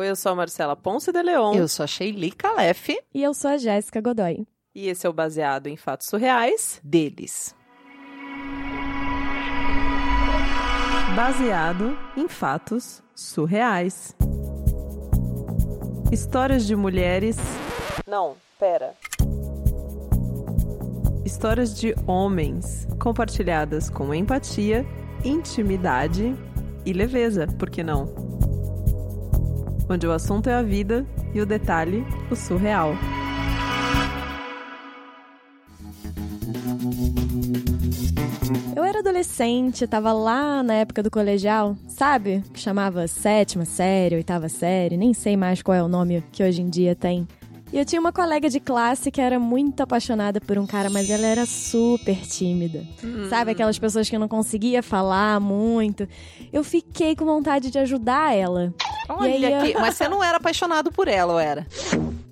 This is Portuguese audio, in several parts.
Oi, eu sou a Marcela Ponce de Leon. Eu sou a Sheili Calef. E eu sou a Jéssica Godoy. E esse é o Baseado em Fatos Surreais deles. Baseado em fatos surreais. Histórias de mulheres. Não, pera. Histórias de homens compartilhadas com empatia, intimidade e leveza, por que não? Onde o assunto é a vida e o detalhe, o surreal. Eu era adolescente, tava lá na época do colegial, sabe? Que chamava sétima série, oitava série, nem sei mais qual é o nome que hoje em dia tem. E eu tinha uma colega de classe que era muito apaixonada por um cara, mas ela era super tímida. Hum. Sabe aquelas pessoas que não conseguia falar muito? Eu fiquei com vontade de ajudar ela. Olha aqui, eu... mas você não era apaixonado por ela, ou era?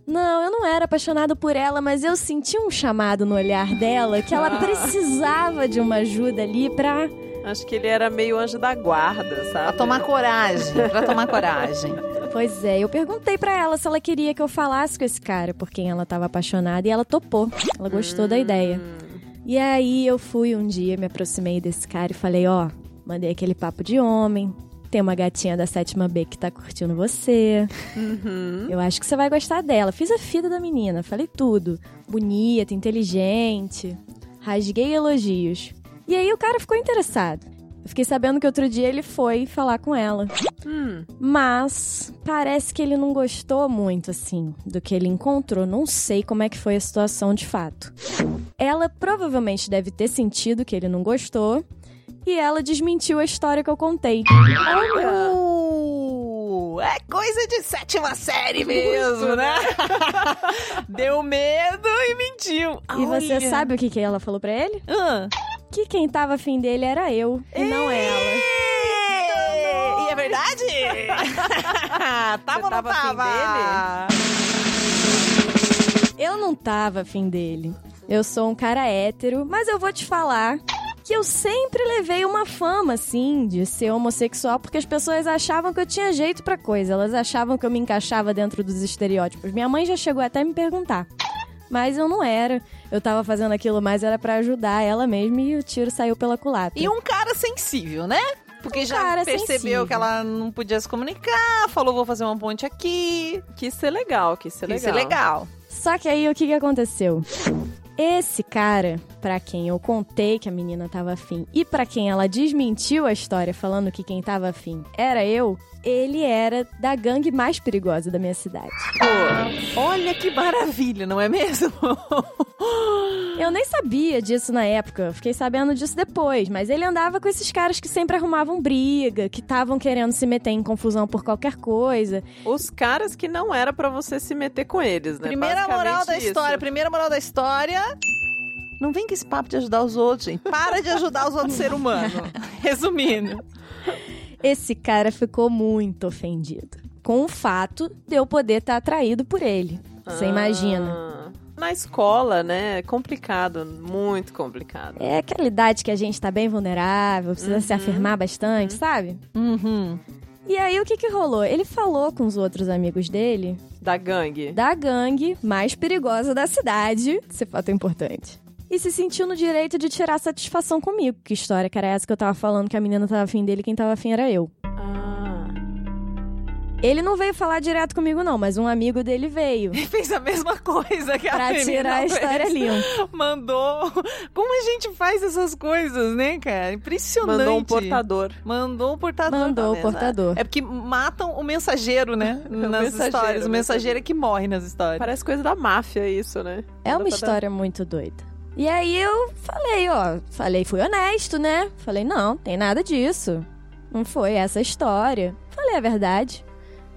Não, eu não era apaixonado por ela, mas eu senti um chamado no olhar dela que ela precisava de uma ajuda ali pra. Acho que ele era meio anjo da guarda, sabe? Pra tomar coragem, pra tomar coragem. Pois é, eu perguntei para ela se ela queria que eu falasse com esse cara por quem ela tava apaixonada e ela topou. Ela gostou hum. da ideia. E aí eu fui um dia, me aproximei desse cara e falei: Ó, oh, mandei aquele papo de homem. Tem uma gatinha da sétima B que tá curtindo você. Uhum. Eu acho que você vai gostar dela. Fiz a fita da menina, falei tudo. Bonita, inteligente. Rasguei elogios. E aí o cara ficou interessado. Eu fiquei sabendo que outro dia ele foi falar com ela. Hum. Mas parece que ele não gostou muito, assim, do que ele encontrou. Não sei como é que foi a situação de fato. Ela provavelmente deve ter sentido que ele não gostou. E ela desmentiu a história que eu contei. Olha! Uh, é coisa de sétima série mesmo, né? Deu medo e mentiu. E Olha. você sabe o que, que ela falou para ele? Uh que quem tava afim dele era eu e não ela. E é verdade? tava ou não tava? Afim dele? Eu não tava afim dele. Eu sou um cara hétero, mas eu vou te falar que eu sempre levei uma fama, assim, de ser homossexual, porque as pessoas achavam que eu tinha jeito pra coisa. Elas achavam que eu me encaixava dentro dos estereótipos. Minha mãe já chegou até a me perguntar. Mas eu não era. Eu tava fazendo aquilo mais era para ajudar ela mesma e o tiro saiu pela culatra. E um cara sensível, né? Porque um já percebeu sensível. que ela não podia se comunicar, falou vou fazer uma ponte aqui. Quis ser legal, quis ser quis legal. Ser legal. Só que aí o que, que aconteceu? Esse cara, para quem eu contei que a menina tava afim e para quem ela desmentiu a história falando que quem tava afim era eu, ele era da gangue mais perigosa da minha cidade. Pô, olha que maravilha, não é mesmo? Eu nem sabia disso na época, fiquei sabendo disso depois, mas ele andava com esses caras que sempre arrumavam briga, que estavam querendo se meter em confusão por qualquer coisa. Os caras que não era para você se meter com eles, né? Primeira moral da isso. história, primeira moral da história. Não vem com esse papo de ajudar os outros, gente. Para de ajudar os outros seres humanos. Resumindo. Esse cara ficou muito ofendido com o fato de eu poder estar tá atraído por ele. Você ah. imagina? Na escola, né? É complicado, muito complicado. É aquela idade que a gente tá bem vulnerável, precisa uhum. se afirmar bastante, uhum. sabe? Uhum. E aí o que que rolou? Ele falou com os outros amigos dele. Da gangue. Da gangue mais perigosa da cidade. Esse fato é importante e se sentiu no direito de tirar satisfação comigo. Que história que era essa que eu tava falando que a menina tava afim dele, quem tava afim era eu. Ele não veio falar direto comigo, não, mas um amigo dele veio. Ele fez a mesma coisa que a Pra tirar a história fez. limpa. Mandou. Como a gente faz essas coisas, né, cara? Impressionante. Mandou um portador. Mandou um portador. Mandou o portador. É porque matam o mensageiro, né? nas histórias. O mensageiro é que morre nas histórias. Parece coisa da máfia isso, né? É uma história muito doida. E aí eu falei, ó, falei, fui honesto, né? Falei, não, tem nada disso. Não foi essa história. Falei a verdade,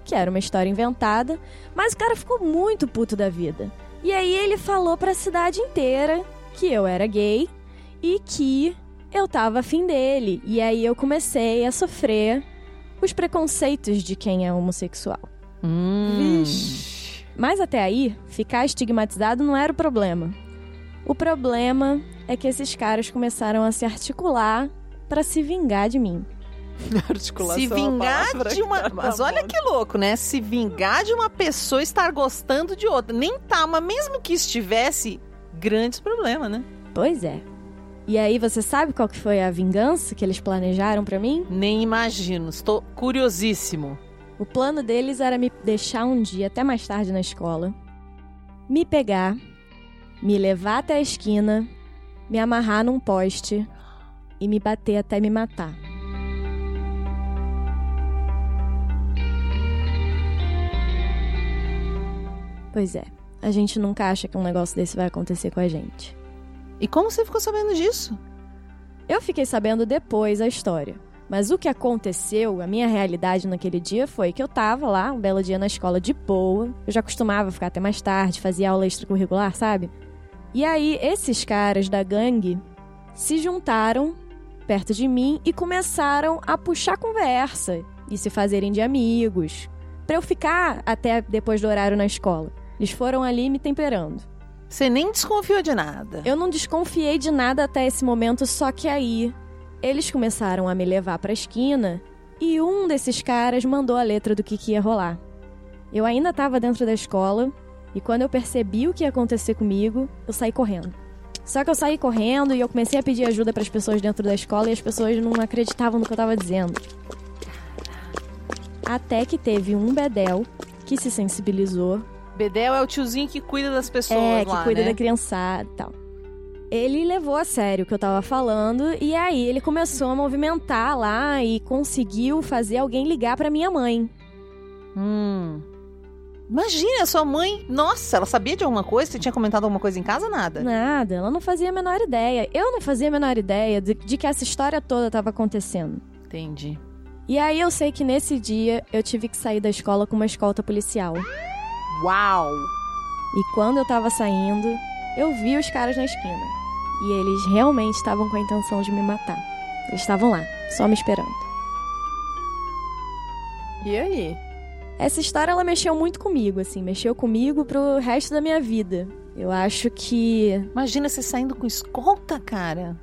que era uma história inventada, mas o cara ficou muito puto da vida. E aí ele falou pra cidade inteira que eu era gay e que eu tava afim dele. E aí eu comecei a sofrer os preconceitos de quem é homossexual. Hum. Mas até aí, ficar estigmatizado não era o problema. O problema é que esses caras começaram a se articular para se vingar de mim. Articulação Se vingar palavra de uma. tá Mas olha que louco, né? Se vingar de uma pessoa estar gostando de outra. Nem tá, mas mesmo que estivesse, grandes problemas, né? Pois é. E aí, você sabe qual que foi a vingança que eles planejaram pra mim? Nem imagino. Estou curiosíssimo. O plano deles era me deixar um dia até mais tarde na escola, me pegar, me levar até a esquina, me amarrar num poste e me bater até me matar. Pois é, a gente nunca acha que um negócio desse vai acontecer com a gente. E como você ficou sabendo disso? Eu fiquei sabendo depois a história. Mas o que aconteceu, a minha realidade naquele dia foi que eu tava lá, um belo dia na escola de boa. Eu já costumava ficar até mais tarde, fazia aula extracurricular, sabe? E aí, esses caras da gangue se juntaram perto de mim e começaram a puxar conversa e se fazerem de amigos. Pra eu ficar até depois do horário na escola. Eles foram ali me temperando. Você nem desconfiou de nada. Eu não desconfiei de nada até esse momento, só que aí eles começaram a me levar pra esquina e um desses caras mandou a letra do que, que ia rolar. Eu ainda tava dentro da escola e quando eu percebi o que ia acontecer comigo, eu saí correndo. Só que eu saí correndo e eu comecei a pedir ajuda para as pessoas dentro da escola e as pessoas não acreditavam no que eu tava dizendo. Até que teve um bedel que se sensibilizou Bedel é o tiozinho que cuida das pessoas é, que lá, cuida né? da criançada e tal. Ele levou a sério o que eu tava falando e aí ele começou a movimentar lá e conseguiu fazer alguém ligar pra minha mãe. Hum. Imagina, a sua mãe... Nossa, ela sabia de alguma coisa? Você tinha comentado alguma coisa em casa? Nada. Nada, ela não fazia a menor ideia. Eu não fazia a menor ideia de, de que essa história toda tava acontecendo. Entendi. E aí eu sei que nesse dia eu tive que sair da escola com uma escolta policial. Uau! E quando eu tava saindo, eu vi os caras na esquina. E eles realmente estavam com a intenção de me matar. Eles estavam lá, só me esperando. E aí? Essa história ela mexeu muito comigo, assim, mexeu comigo pro resto da minha vida. Eu acho que. Imagina você saindo com escolta, cara.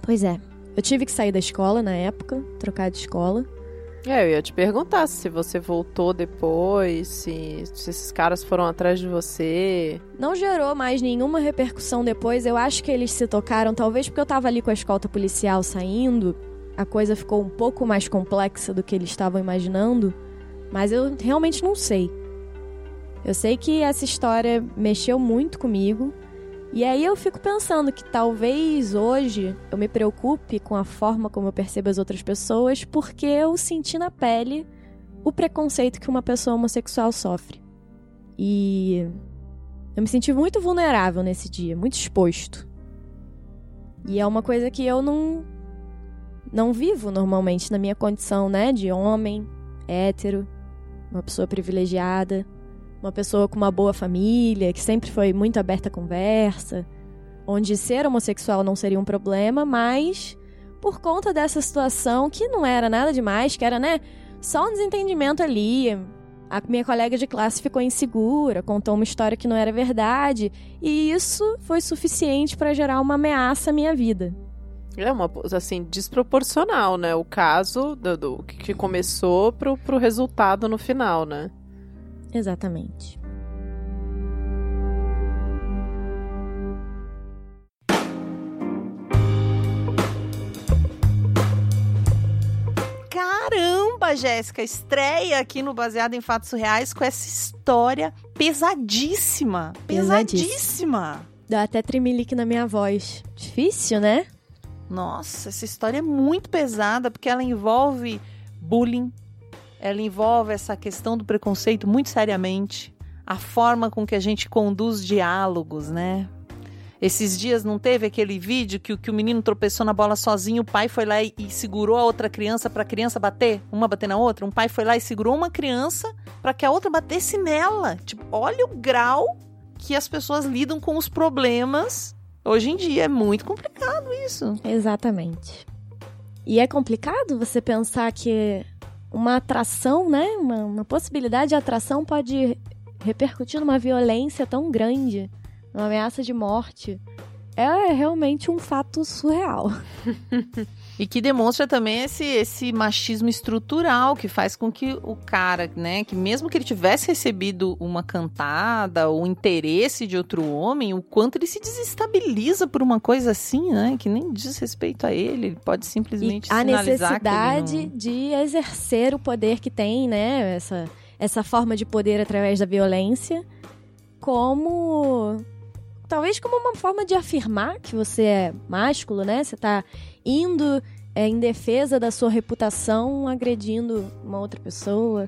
Pois é. Eu tive que sair da escola na época, trocar de escola. É, eu ia te perguntar se você voltou depois, se, se esses caras foram atrás de você. Não gerou mais nenhuma repercussão depois. Eu acho que eles se tocaram, talvez porque eu tava ali com a escolta policial saindo. A coisa ficou um pouco mais complexa do que eles estavam imaginando. Mas eu realmente não sei. Eu sei que essa história mexeu muito comigo. E aí eu fico pensando que talvez hoje eu me preocupe com a forma como eu percebo as outras pessoas, porque eu senti na pele o preconceito que uma pessoa homossexual sofre. E eu me senti muito vulnerável nesse dia, muito exposto. E é uma coisa que eu não não vivo normalmente na minha condição, né, de homem, hétero, uma pessoa privilegiada, uma pessoa com uma boa família, que sempre foi muito aberta à conversa, onde ser homossexual não seria um problema, mas por conta dessa situação que não era nada demais, que era, né, só um desentendimento ali. A minha colega de classe ficou insegura, contou uma história que não era verdade, e isso foi suficiente para gerar uma ameaça à minha vida. É uma, assim, desproporcional, né? O caso do, do que começou pro, pro resultado no final, né? Exatamente. Caramba, Jéssica, estreia aqui no Baseado em Fatos Reais com essa história pesadíssima. Pesadíssima. Dá até tremelique na minha voz. Difícil, né? Nossa, essa história é muito pesada porque ela envolve bullying, ela envolve essa questão do preconceito muito seriamente, a forma com que a gente conduz diálogos, né? Esses dias não teve aquele vídeo que, o- que o menino tropeçou na bola sozinho, o pai foi lá e, e segurou a outra criança para a criança bater, uma bater na outra. Um pai foi lá e segurou uma criança para que a outra batesse nela. Tipo, olha o grau que as pessoas lidam com os problemas hoje em dia. É muito complicado isso. Exatamente. E é complicado você pensar que uma atração, né? Uma, uma possibilidade de atração pode repercutir numa violência tão grande, uma ameaça de morte. É realmente um fato surreal. E que demonstra também esse, esse machismo estrutural que faz com que o cara, né, que mesmo que ele tivesse recebido uma cantada ou interesse de outro homem, o quanto ele se desestabiliza por uma coisa assim, né, que nem diz respeito a ele, ele pode simplesmente e a necessidade não... de exercer o poder que tem, né, essa essa forma de poder através da violência, como talvez como uma forma de afirmar que você é másculo, né? Você tá indo é, em defesa da sua reputação, agredindo uma outra pessoa.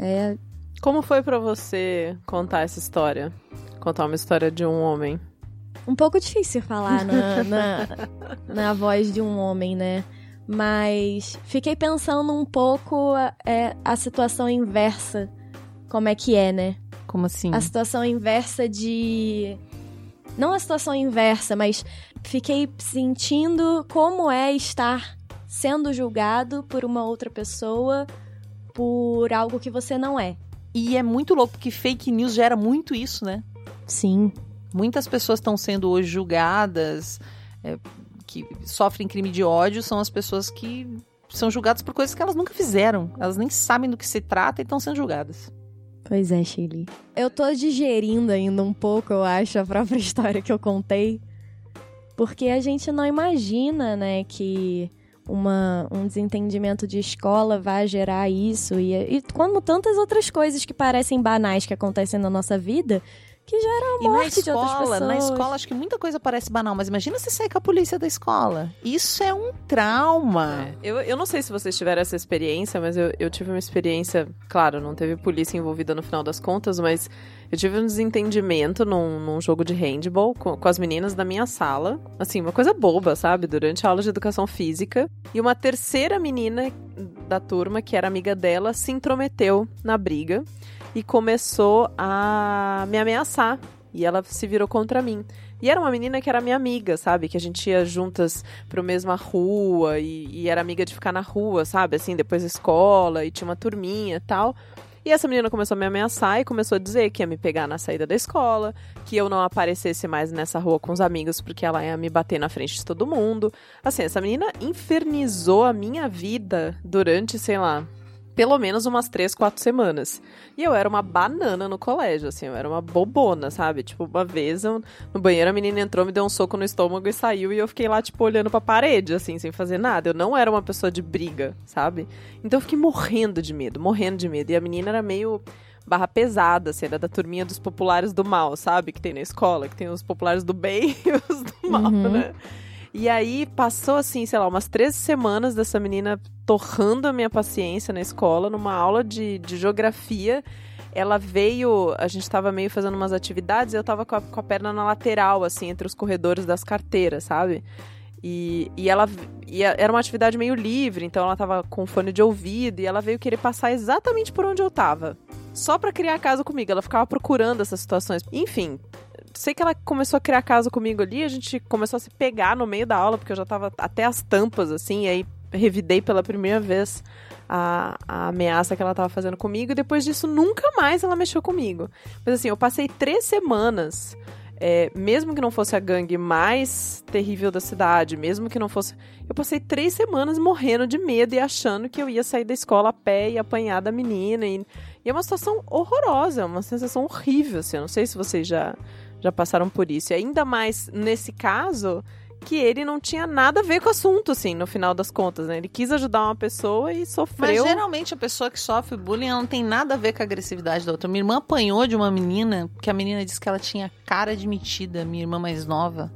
É... Como foi para você contar essa história? Contar uma história de um homem? Um pouco difícil falar na, na, na voz de um homem, né? Mas fiquei pensando um pouco é, a situação inversa. Como é que é, né? Como assim? A situação inversa de. Não a situação inversa, mas fiquei sentindo como é estar sendo julgado por uma outra pessoa por algo que você não é. E é muito louco, porque fake news gera muito isso, né? Sim. Muitas pessoas estão sendo hoje julgadas é, que sofrem crime de ódio são as pessoas que são julgadas por coisas que elas nunca fizeram. Elas nem sabem do que se trata e estão sendo julgadas. Pois é, Shirley. Eu tô digerindo ainda um pouco, eu acho, a própria história que eu contei. Porque a gente não imagina, né, que uma, um desentendimento de escola vai gerar isso. E, e como tantas outras coisas que parecem banais que acontecem na nossa vida, que gera a morte escola, de outras pessoas. Na escola, acho que muita coisa parece banal, mas imagina você sair com a polícia da escola. Isso é um trauma. É, eu, eu não sei se vocês tiveram essa experiência, mas eu, eu tive uma experiência, claro, não teve polícia envolvida no final das contas, mas eu tive um desentendimento num, num jogo de handball com, com, as meninas da minha sala. Assim, uma coisa boba, sabe? Durante a aula de educação física. E uma terceira menina da turma, que era amiga dela, se intrometeu na briga e começou a me ameaçar. E ela se virou contra mim. E era uma menina que era minha amiga, sabe? Que a gente ia juntas pra mesma rua e, e era amiga de ficar na rua, sabe? Assim, depois da escola e tinha uma turminha e tal. E essa menina começou a me ameaçar e começou a dizer que ia me pegar na saída da escola, que eu não aparecesse mais nessa rua com os amigos porque ela ia me bater na frente de todo mundo. Assim, essa menina infernizou a minha vida durante, sei lá, pelo menos umas três, quatro semanas. E eu era uma banana no colégio, assim, eu era uma bobona, sabe? Tipo, uma vez eu, no banheiro a menina entrou, me deu um soco no estômago e saiu, e eu fiquei lá, tipo, olhando pra parede, assim, sem fazer nada. Eu não era uma pessoa de briga, sabe? Então eu fiquei morrendo de medo, morrendo de medo. E a menina era meio barra pesada, assim, era da turminha dos populares do mal, sabe? Que tem na escola, que tem os populares do bem e os do mal, uhum. né? E aí passou assim, sei lá, umas três semanas dessa menina torrando a minha paciência na escola, numa aula de, de geografia. Ela veio, a gente estava meio fazendo umas atividades e eu estava com a, com a perna na lateral, assim, entre os corredores das carteiras, sabe? E, e ela e era uma atividade meio livre, então ela tava com fone de ouvido e ela veio querer passar exatamente por onde eu tava. Só pra criar casa comigo. Ela ficava procurando essas situações. Enfim, sei que ela começou a criar casa comigo ali, a gente começou a se pegar no meio da aula, porque eu já tava até as tampas, assim, aí revidei pela primeira vez a, a ameaça que ela tava fazendo comigo, e depois disso nunca mais ela mexeu comigo. Mas assim, eu passei três semanas. É, mesmo que não fosse a gangue mais terrível da cidade, mesmo que não fosse. Eu passei três semanas morrendo de medo e achando que eu ia sair da escola a pé e apanhar da menina. E, e é uma situação horrorosa, é uma sensação horrível. Assim, eu não sei se vocês já, já passaram por isso. E ainda mais nesse caso, que ele não tinha nada a ver com o assunto, assim, no final das contas, né? Ele quis ajudar uma pessoa e sofreu. Mas geralmente a pessoa que sofre bullying não tem nada a ver com a agressividade da outra. Minha irmã apanhou de uma menina, que a menina disse que ela tinha cara de metida, minha irmã mais nova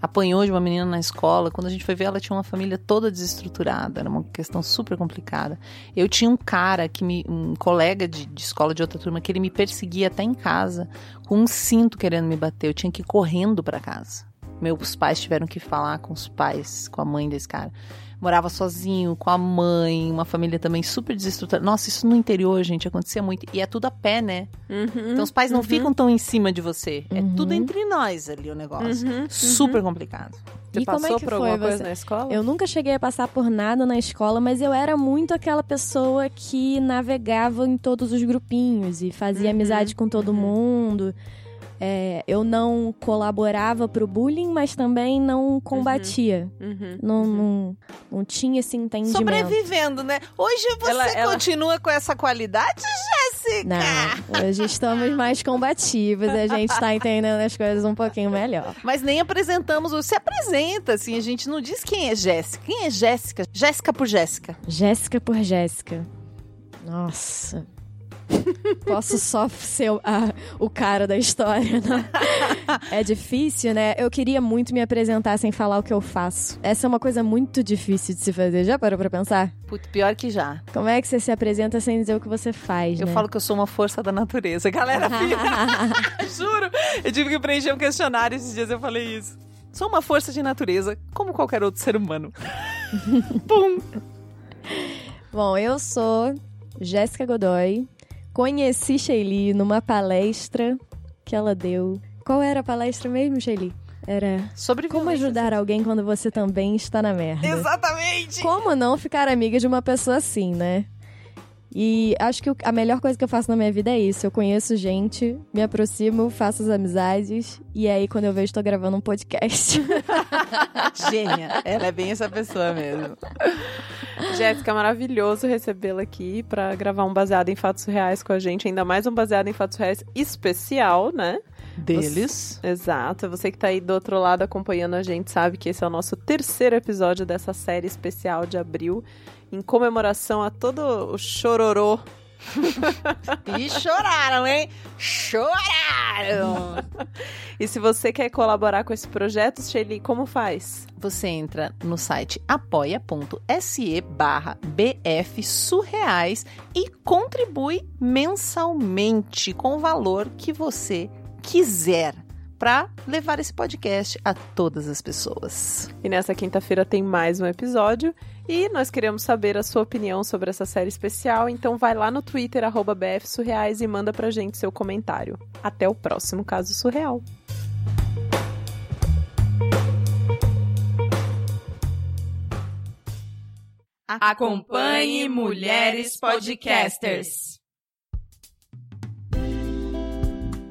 apanhou de uma menina na escola. Quando a gente foi ver, ela tinha uma família toda desestruturada. Era uma questão super complicada. Eu tinha um cara que me. um colega de, de escola de outra turma que ele me perseguia até em casa, com um cinto querendo me bater. Eu tinha que ir correndo para casa. Meus pais tiveram que falar com os pais, com a mãe desse cara morava sozinho, com a mãe, uma família também super desestruturada. Nossa, isso no interior, gente, acontecia muito. E é tudo a pé, né? Uhum, então os pais não uhum. ficam tão em cima de você. É uhum. tudo entre nós ali o negócio. Uhum, uhum. Super complicado. Você e passou como é que por alguma coisa na escola? Eu nunca cheguei a passar por nada na escola, mas eu era muito aquela pessoa que navegava em todos os grupinhos e fazia uhum, amizade com todo mundo. É, eu não colaborava pro bullying, mas também não combatia. Uhum. Não, não, não tinha esse entendimento. Sobrevivendo, né? Hoje você Ela- ela- continua com essa qualidade, Jéssica? Não, hoje estamos mais combativos, a gente tá entendendo as coisas um pouquinho melhor. Mas nem apresentamos. Você apresenta, assim, a gente não diz quem é Jéssica. Quem é Jéssica? Jéssica por Jéssica. Jéssica por Jéssica. Nossa. Posso só ser o, a- o cara da história, né? É difícil, né? Eu queria muito me apresentar sem falar o que eu faço. Essa é uma coisa muito difícil de se fazer. Já parou pra pensar? Putz, pior que já. Como é que você se apresenta sem dizer o que você faz, Eu né? falo que eu sou uma força da natureza. Galera, juro. Eu tive que preencher um questionário esses dias, eu falei isso. Sou uma força de natureza, como qualquer outro ser humano. Pum! Bom, eu sou Jéssica Godoy. Conheci Sheili numa palestra que ela deu. Qual era a palestra mesmo, Sheili? Era Sobre Como ajudar alguém quando você também está na merda. Exatamente! Como não ficar amiga de uma pessoa assim, né? E acho que a melhor coisa que eu faço na minha vida é isso. Eu conheço gente, me aproximo, faço as amizades. E aí, quando eu vejo, tô gravando um podcast. Gênia. Ela é bem essa pessoa mesmo. Jéssica, maravilhoso recebê-la aqui pra gravar um baseado em fatos reais com a gente, ainda mais um baseado em fatos reais especial, né? Deles. Exato. Você que tá aí do outro lado acompanhando a gente sabe que esse é o nosso terceiro episódio dessa série especial de abril, em comemoração a todo o chororô. E choraram, hein? Choraram! E se você quer colaborar com esse projeto, Shelly, como faz? Você entra no site apoia.se barra BF Surreais e contribui mensalmente com o valor que você quiser para levar esse podcast a todas as pessoas. E nessa quinta-feira tem mais um episódio e nós queremos saber a sua opinião sobre essa série especial, então vai lá no Twitter, arroba BF Surreais e manda pra gente seu comentário. Até o próximo Caso Surreal. Acompanhe Mulheres Podcasters.